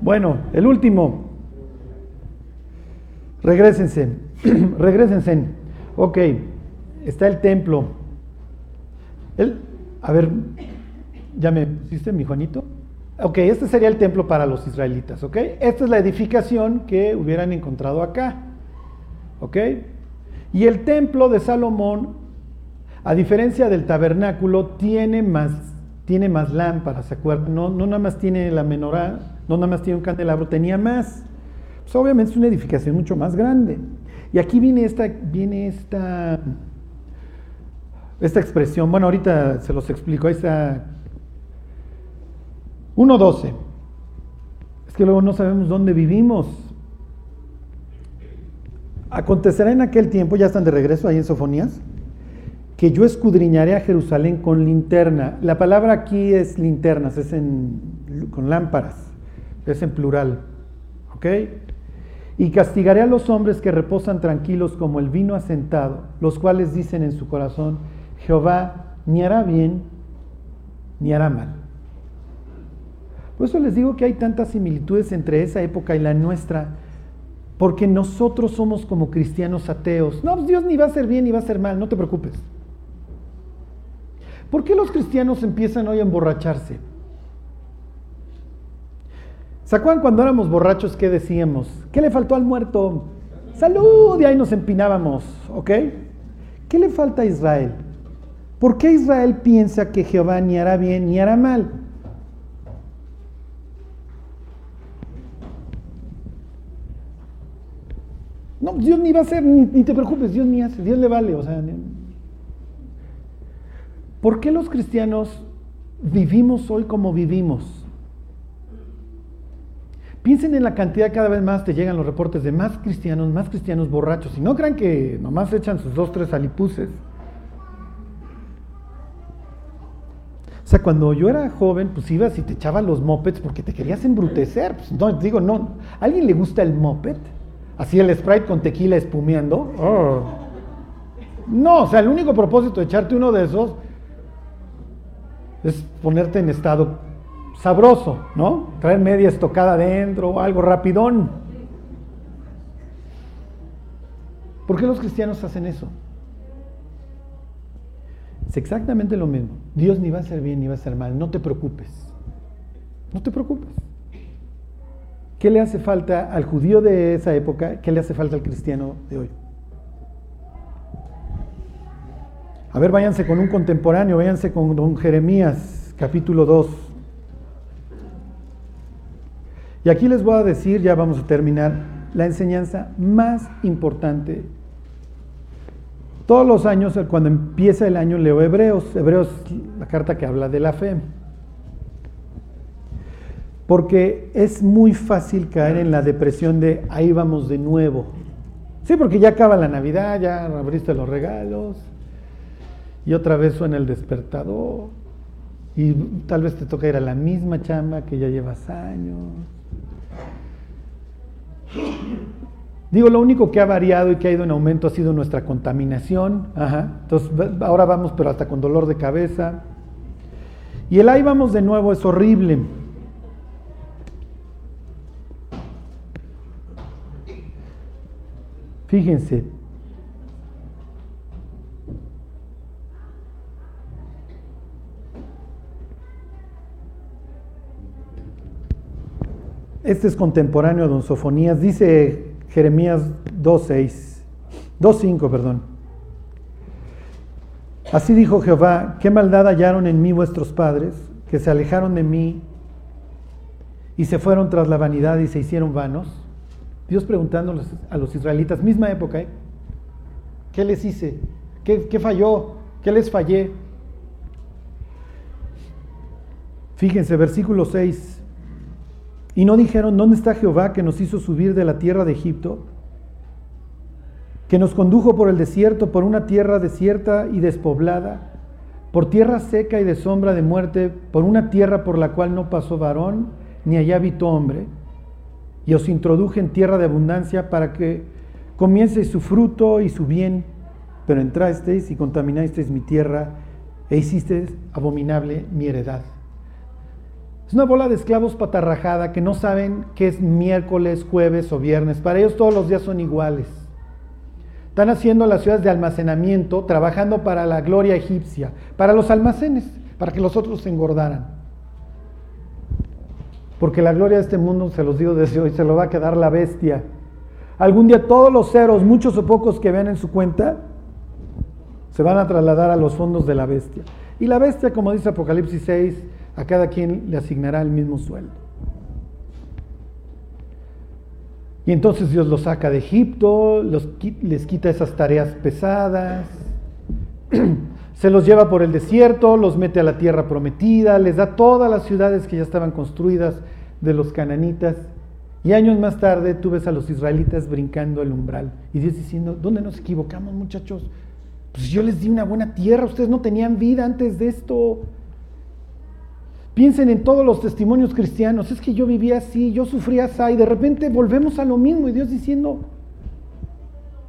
Bueno, el último. Regrésense. Regrésense. Ok, está el templo. El, a ver, ¿ya me hiciste mi Juanito? Ok, este sería el templo para los israelitas, ¿ok? Esta es la edificación que hubieran encontrado acá, ¿ok? Y el templo de Salomón a diferencia del tabernáculo, tiene más, tiene más lámparas, ¿se acuerdan? No, no nada más tiene la menorá, no nada más tiene un candelabro, tenía más. Pues obviamente es una edificación mucho más grande. Y aquí viene esta, viene esta, esta expresión. Bueno, ahorita se los explico. Ahí está 1.12. Es que luego no sabemos dónde vivimos. Acontecerá en aquel tiempo, ya están de regreso ahí en Sofonías, que yo escudriñaré a Jerusalén con linterna. La palabra aquí es linternas, es en, con lámparas, es en plural. ¿Ok? Y castigaré a los hombres que reposan tranquilos como el vino asentado, los cuales dicen en su corazón, Jehová ni hará bien ni hará mal. Por eso les digo que hay tantas similitudes entre esa época y la nuestra, porque nosotros somos como cristianos ateos. No, pues Dios ni va a ser bien ni va a ser mal, no te preocupes. ¿Por qué los cristianos empiezan hoy a emborracharse? ¿Se cuando éramos borrachos qué decíamos? ¿Qué le faltó al muerto? Salud, y ahí nos empinábamos, ¿ok? ¿Qué le falta a Israel? ¿Por qué Israel piensa que Jehová ni hará bien ni hará mal? No, Dios ni va a hacer, ni, te preocupes, Dios ni hace, Dios le vale. O sea, ¿por qué los cristianos vivimos hoy como vivimos? Piensen en la cantidad, cada vez más te llegan los reportes de más cristianos, más cristianos borrachos. Y no crean que nomás echan sus dos, tres alipuses. Sea, cuando yo era joven, pues ibas y te echaban los mopeds porque te querías embrutecer. Pues, no, digo, no. ¿A alguien le gusta el moped? Así el Sprite con tequila espumeando. Oh. No, o sea, el único propósito de echarte uno de esos es ponerte en estado sabroso, ¿no? Traer media estocada adentro o algo rapidón. ¿Por qué los cristianos hacen eso? Es exactamente lo mismo. Dios ni va a ser bien ni va a ser mal. No te preocupes. No te preocupes. ¿Qué le hace falta al judío de esa época? ¿Qué le hace falta al cristiano de hoy? A ver, váyanse con un contemporáneo, váyanse con don Jeremías, capítulo 2. Y aquí les voy a decir, ya vamos a terminar, la enseñanza más importante todos los años, cuando empieza el año, leo Hebreos. Hebreos, la carta que habla de la fe. Porque es muy fácil caer en la depresión de ahí vamos de nuevo. Sí, porque ya acaba la Navidad, ya abriste los regalos, y otra vez suena el despertador, y tal vez te toca ir a la misma chamba que ya llevas años. Digo, lo único que ha variado y que ha ido en aumento ha sido nuestra contaminación. Entonces, ahora vamos, pero hasta con dolor de cabeza. Y el ahí vamos de nuevo es horrible. Fíjense. Este es contemporáneo a Don Sofonías. Dice Jeremías 2.6, 2.5, perdón. Así dijo Jehová, qué maldad hallaron en mí vuestros padres, que se alejaron de mí y se fueron tras la vanidad y se hicieron vanos. Dios preguntándoles a los israelitas, misma época, ¿eh? ¿qué les hice? ¿Qué, ¿Qué falló? ¿Qué les fallé? Fíjense, versículo 6. Y no dijeron, ¿dónde está Jehová que nos hizo subir de la tierra de Egipto? Que nos condujo por el desierto, por una tierra desierta y despoblada, por tierra seca y de sombra de muerte, por una tierra por la cual no pasó varón, ni allá habitó hombre. Y os introduje en tierra de abundancia para que comience su fruto y su bien, pero entrasteis y contaminasteis mi tierra e hicisteis abominable mi heredad. Es una bola de esclavos patarrajada que no saben qué es miércoles, jueves o viernes. Para ellos todos los días son iguales. Están haciendo las ciudades de almacenamiento, trabajando para la gloria egipcia, para los almacenes, para que los otros se engordaran. Porque la gloria de este mundo, se los digo desde hoy, se lo va a quedar la bestia. Algún día todos los ceros, muchos o pocos que vean en su cuenta, se van a trasladar a los fondos de la bestia. Y la bestia, como dice Apocalipsis 6, a cada quien le asignará el mismo sueldo. Y entonces Dios los saca de Egipto, les quita esas tareas pesadas, se los lleva por el desierto, los mete a la tierra prometida, les da todas las ciudades que ya estaban construidas de los cananitas. Y años más tarde tú ves a los israelitas brincando el umbral. Y Dios diciendo, ¿dónde nos equivocamos muchachos? Pues yo les di una buena tierra, ustedes no tenían vida antes de esto. Piensen en todos los testimonios cristianos, es que yo vivía así, yo sufría así, y de repente volvemos a lo mismo y Dios diciendo,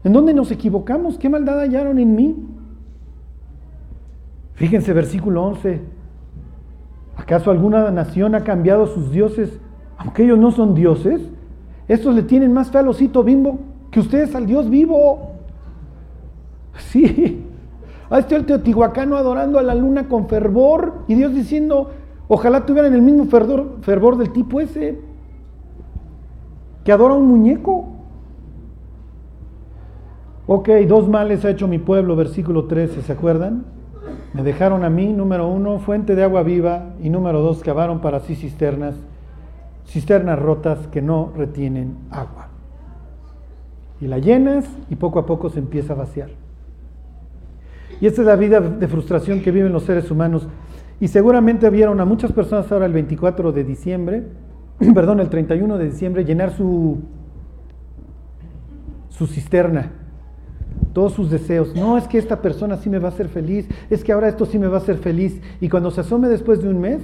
¿en dónde nos equivocamos? ¿Qué maldad hallaron en mí? Fíjense versículo 11, ¿acaso alguna nación ha cambiado sus dioses, aunque ellos no son dioses? Estos le tienen más fe al osito bimbo que ustedes al Dios vivo. Sí, ahí está el teotihuacano adorando a la luna con fervor y Dios diciendo, ojalá tuvieran el mismo fervor, fervor del tipo ese, que adora a un muñeco. Ok, dos males ha hecho mi pueblo, versículo 13, ¿se acuerdan? Me dejaron a mí, número uno, fuente de agua viva, y número dos, cavaron para sí cisternas, cisternas rotas que no retienen agua. Y la llenas y poco a poco se empieza a vaciar. Y esta es la vida de frustración que viven los seres humanos. Y seguramente vieron a muchas personas ahora el 24 de diciembre, perdón, el 31 de diciembre, llenar su, su cisterna, todos sus deseos. No, es que esta persona sí me va a hacer feliz, es que ahora esto sí me va a hacer feliz. Y cuando se asome después de un mes,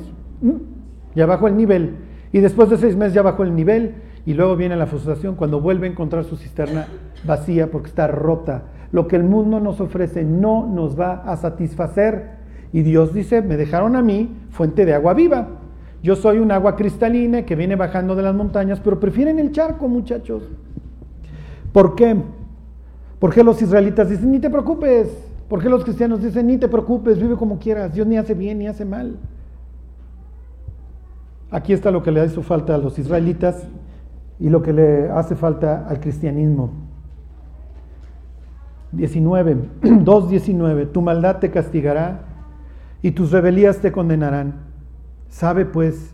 ya bajó el nivel. Y después de seis meses ya bajó el nivel. Y luego viene la frustración cuando vuelve a encontrar su cisterna vacía porque está rota lo que el mundo nos ofrece no nos va a satisfacer. Y Dios dice, me dejaron a mí fuente de agua viva. Yo soy un agua cristalina que viene bajando de las montañas, pero prefieren el charco, muchachos. ¿Por qué? ¿Por qué los israelitas dicen, ni te preocupes? ¿Por qué los cristianos dicen, ni te preocupes, vive como quieras? Dios ni hace bien ni hace mal. Aquí está lo que le hizo falta a los israelitas y lo que le hace falta al cristianismo. 19, 2.19, tu maldad te castigará y tus rebelías te condenarán. Sabe pues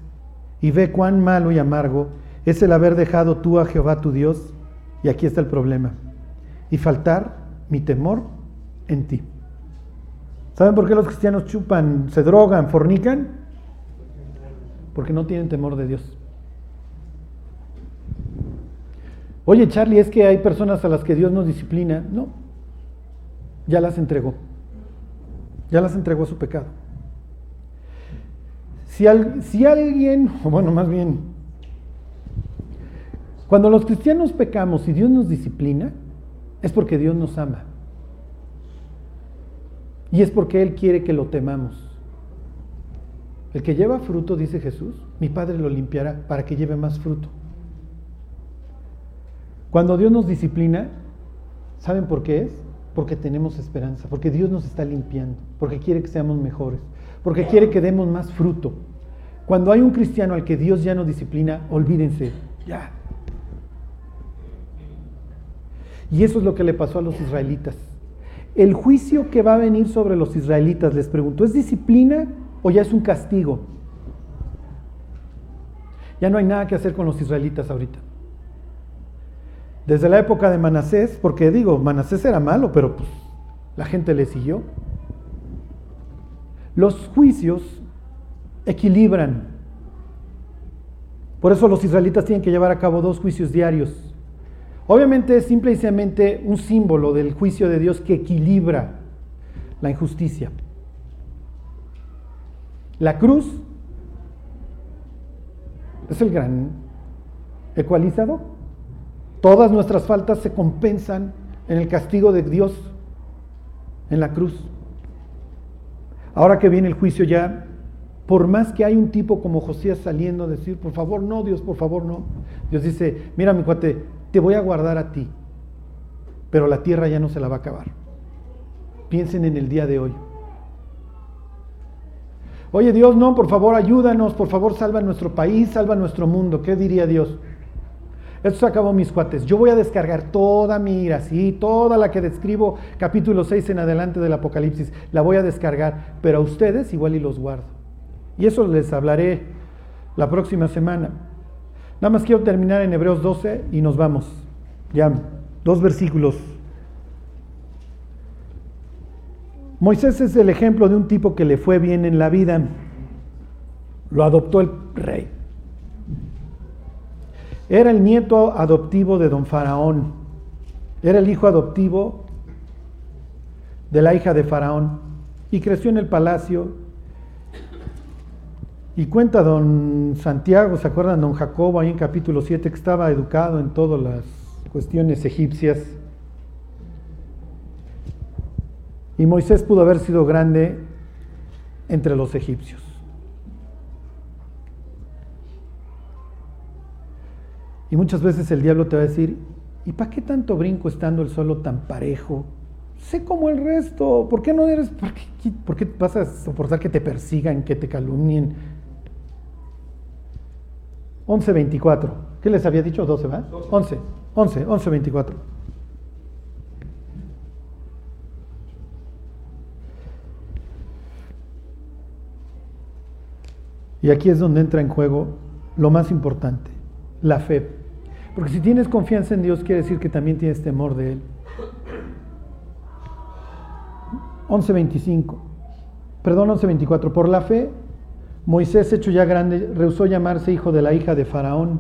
y ve cuán malo y amargo es el haber dejado tú a Jehová tu Dios, y aquí está el problema, y faltar mi temor en ti. ¿Saben por qué los cristianos chupan, se drogan, fornican? Porque no tienen temor de Dios. Oye, Charlie, es que hay personas a las que Dios nos disciplina. No, ya las entregó. Ya las entregó a su pecado. Si, si alguien, o bueno, más bien, cuando los cristianos pecamos y Dios nos disciplina, es porque Dios nos ama. Y es porque Él quiere que lo temamos. El que lleva fruto, dice Jesús, mi Padre lo limpiará para que lleve más fruto. Cuando Dios nos disciplina, ¿saben por qué es? Porque tenemos esperanza, porque Dios nos está limpiando, porque quiere que seamos mejores, porque quiere que demos más fruto. Cuando hay un cristiano al que Dios ya no disciplina, olvídense, ya. Y eso es lo que le pasó a los israelitas. El juicio que va a venir sobre los israelitas, les pregunto, ¿es disciplina o ya es un castigo? Ya no hay nada que hacer con los israelitas ahorita. Desde la época de Manasés, porque digo, Manasés era malo, pero pues, la gente le siguió. Los juicios equilibran. Por eso los israelitas tienen que llevar a cabo dos juicios diarios. Obviamente es simplemente un símbolo del juicio de Dios que equilibra la injusticia. La cruz es el gran ecualizador. Todas nuestras faltas se compensan en el castigo de Dios en la cruz. Ahora que viene el juicio ya, por más que hay un tipo como Josías saliendo a decir, por favor no, Dios, por favor no. Dios dice, mira mi cuate, te voy a guardar a ti, pero la tierra ya no se la va a acabar. Piensen en el día de hoy. Oye Dios, no, por favor ayúdanos, por favor salva nuestro país, salva nuestro mundo. ¿Qué diría Dios? Esto se acabó, mis cuates. Yo voy a descargar toda mi ira, sí, toda la que describo, capítulo 6 en adelante del Apocalipsis, la voy a descargar, pero a ustedes igual y los guardo. Y eso les hablaré la próxima semana. Nada más quiero terminar en Hebreos 12 y nos vamos. Ya, dos versículos. Moisés es el ejemplo de un tipo que le fue bien en la vida. Lo adoptó el rey. Era el nieto adoptivo de don Faraón. Era el hijo adoptivo de la hija de Faraón. Y creció en el palacio. Y cuenta don Santiago, ¿se acuerdan? Don Jacobo ahí en capítulo 7 que estaba educado en todas las cuestiones egipcias. Y Moisés pudo haber sido grande entre los egipcios. Y muchas veces el diablo te va a decir, ¿y para qué tanto brinco estando el solo tan parejo? Sé como el resto, ¿por qué no eres, por qué, por qué vas a soportar que te persigan, que te calumnien? 11.24, ¿qué les había dicho? 12, ¿va? 11, 11, 11.24. Y aquí es donde entra en juego lo más importante, la fe. Porque si tienes confianza en Dios, quiere decir que también tienes temor de Él. 11.25, perdón, 11.24. Por la fe, Moisés, hecho ya grande, rehusó llamarse hijo de la hija de Faraón,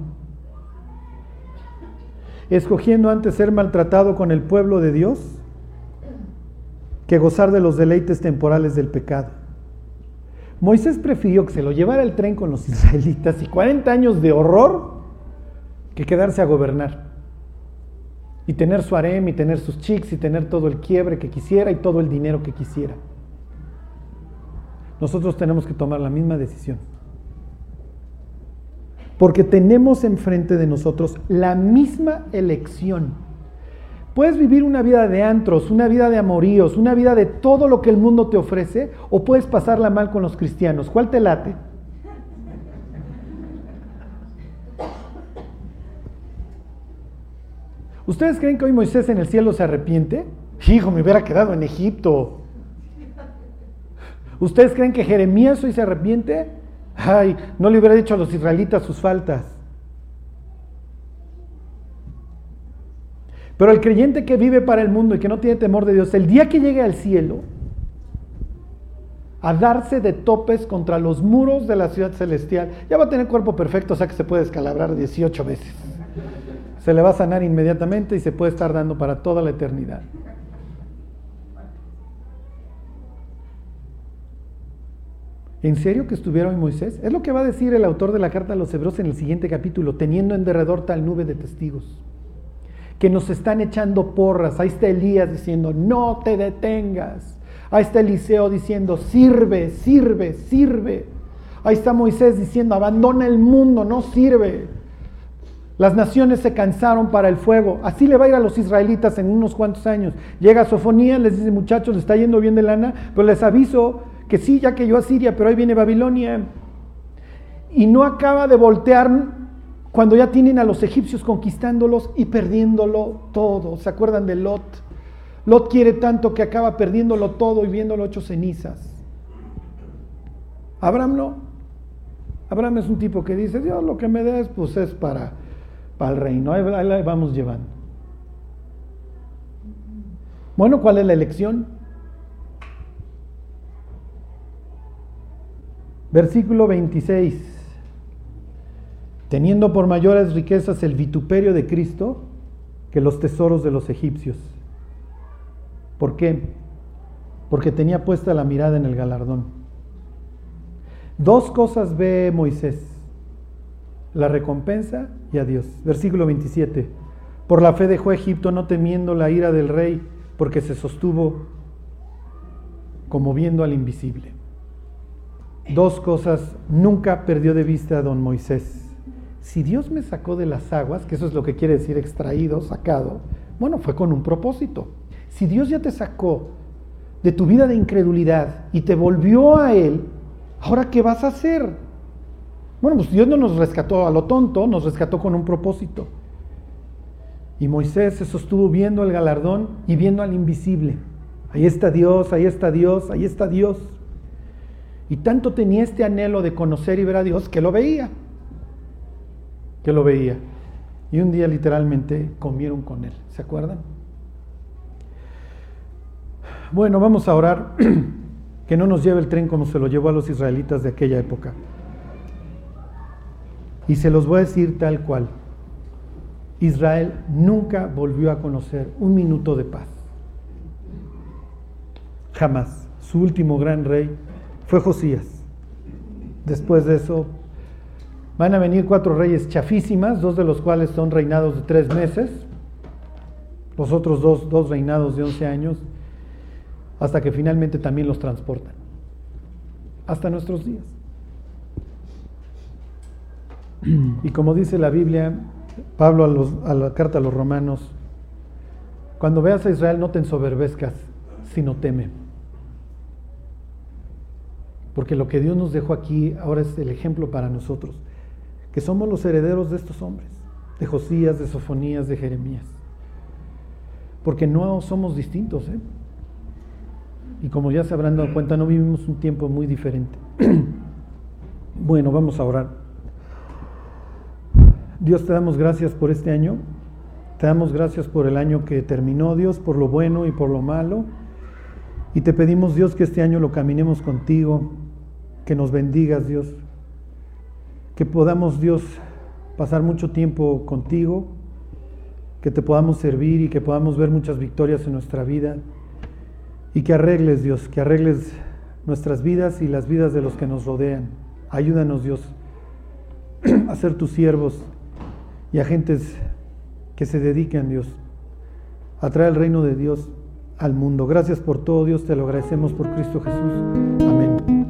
escogiendo antes ser maltratado con el pueblo de Dios que gozar de los deleites temporales del pecado. Moisés prefirió que se lo llevara el tren con los israelitas y 40 años de horror que quedarse a gobernar. Y tener su harem y tener sus chicks y tener todo el quiebre que quisiera y todo el dinero que quisiera. Nosotros tenemos que tomar la misma decisión. Porque tenemos enfrente de nosotros la misma elección Puedes vivir una vida de antros, una vida de amoríos, una vida de todo lo que el mundo te ofrece, o puedes pasarla mal con los cristianos. ¿Cuál te late? ¿Ustedes creen que hoy Moisés en el cielo se arrepiente? Hijo, me hubiera quedado en Egipto. ¿Ustedes creen que Jeremías hoy se arrepiente? Ay, no le hubiera dicho a los israelitas sus faltas. Pero el creyente que vive para el mundo y que no tiene temor de Dios, el día que llegue al cielo, a darse de topes contra los muros de la ciudad celestial, ya va a tener cuerpo perfecto, o sea que se puede escalabrar 18 veces. Se le va a sanar inmediatamente y se puede estar dando para toda la eternidad. ¿En serio que estuviera hoy Moisés? Es lo que va a decir el autor de la carta a los hebreos en el siguiente capítulo, teniendo en derredor tal nube de testigos que nos están echando porras. Ahí está Elías diciendo, no te detengas. Ahí está Eliseo diciendo, sirve, sirve, sirve. Ahí está Moisés diciendo, abandona el mundo, no sirve. Las naciones se cansaron para el fuego. Así le va a ir a los israelitas en unos cuantos años. Llega Sofonía, les dice, muchachos, le está yendo bien de lana, pero les aviso que sí, ya que yo a Siria, pero ahí viene Babilonia. Y no acaba de voltear cuando ya tienen a los egipcios conquistándolos y perdiéndolo todo. ¿Se acuerdan de Lot? Lot quiere tanto que acaba perdiéndolo todo y viéndolo hecho cenizas. Abraham no. Abraham es un tipo que dice, Dios lo que me des pues es para, para el reino. Ahí, ahí vamos llevando. Bueno, ¿cuál es la elección? Versículo 26 teniendo por mayores riquezas el vituperio de Cristo que los tesoros de los egipcios. ¿Por qué? Porque tenía puesta la mirada en el galardón. Dos cosas ve Moisés, la recompensa y a Dios. Versículo 27. Por la fe dejó Egipto no temiendo la ira del rey, porque se sostuvo como viendo al invisible. Dos cosas nunca perdió de vista a don Moisés si Dios me sacó de las aguas, que eso es lo que quiere decir extraído, sacado, bueno, fue con un propósito. Si Dios ya te sacó de tu vida de incredulidad y te volvió a Él, ¿ahora qué vas a hacer? Bueno, pues Dios no nos rescató a lo tonto, nos rescató con un propósito. Y Moisés se sostuvo viendo el galardón y viendo al invisible. Ahí está Dios, ahí está Dios, ahí está Dios. Y tanto tenía este anhelo de conocer y ver a Dios que lo veía que lo veía. Y un día literalmente comieron con él. ¿Se acuerdan? Bueno, vamos a orar que no nos lleve el tren como se lo llevó a los israelitas de aquella época. Y se los voy a decir tal cual. Israel nunca volvió a conocer un minuto de paz. Jamás. Su último gran rey fue Josías. Después de eso van a venir cuatro reyes chafísimas, dos de los cuales son reinados de tres meses, los otros dos, dos reinados de once años, hasta que finalmente también los transportan, hasta nuestros días. Y como dice la Biblia, Pablo a, a, la carta a los romanos, cuando veas a Israel no te ensoberbezcas, sino teme. Porque lo que Dios nos dejó aquí ahora es el ejemplo para nosotros, que somos los herederos de estos hombres, de Josías, de Sofonías, de Jeremías. Porque no somos distintos, ¿eh? Y como ya se habrán dado cuenta, no vivimos un tiempo muy diferente. bueno, vamos a orar. Dios te damos gracias por este año. Te damos gracias por el año que terminó, Dios, por lo bueno y por lo malo. Y te pedimos, Dios, que este año lo caminemos contigo, que nos bendigas, Dios, que podamos, Dios, pasar mucho tiempo contigo, que te podamos servir y que podamos ver muchas victorias en nuestra vida y que arregles, Dios, que arregles nuestras vidas y las vidas de los que nos rodean. Ayúdanos, Dios, a ser tus siervos y agentes que se dediquen, Dios, a traer el reino de Dios al mundo. Gracias por todo, Dios, te lo agradecemos por Cristo Jesús. Amén.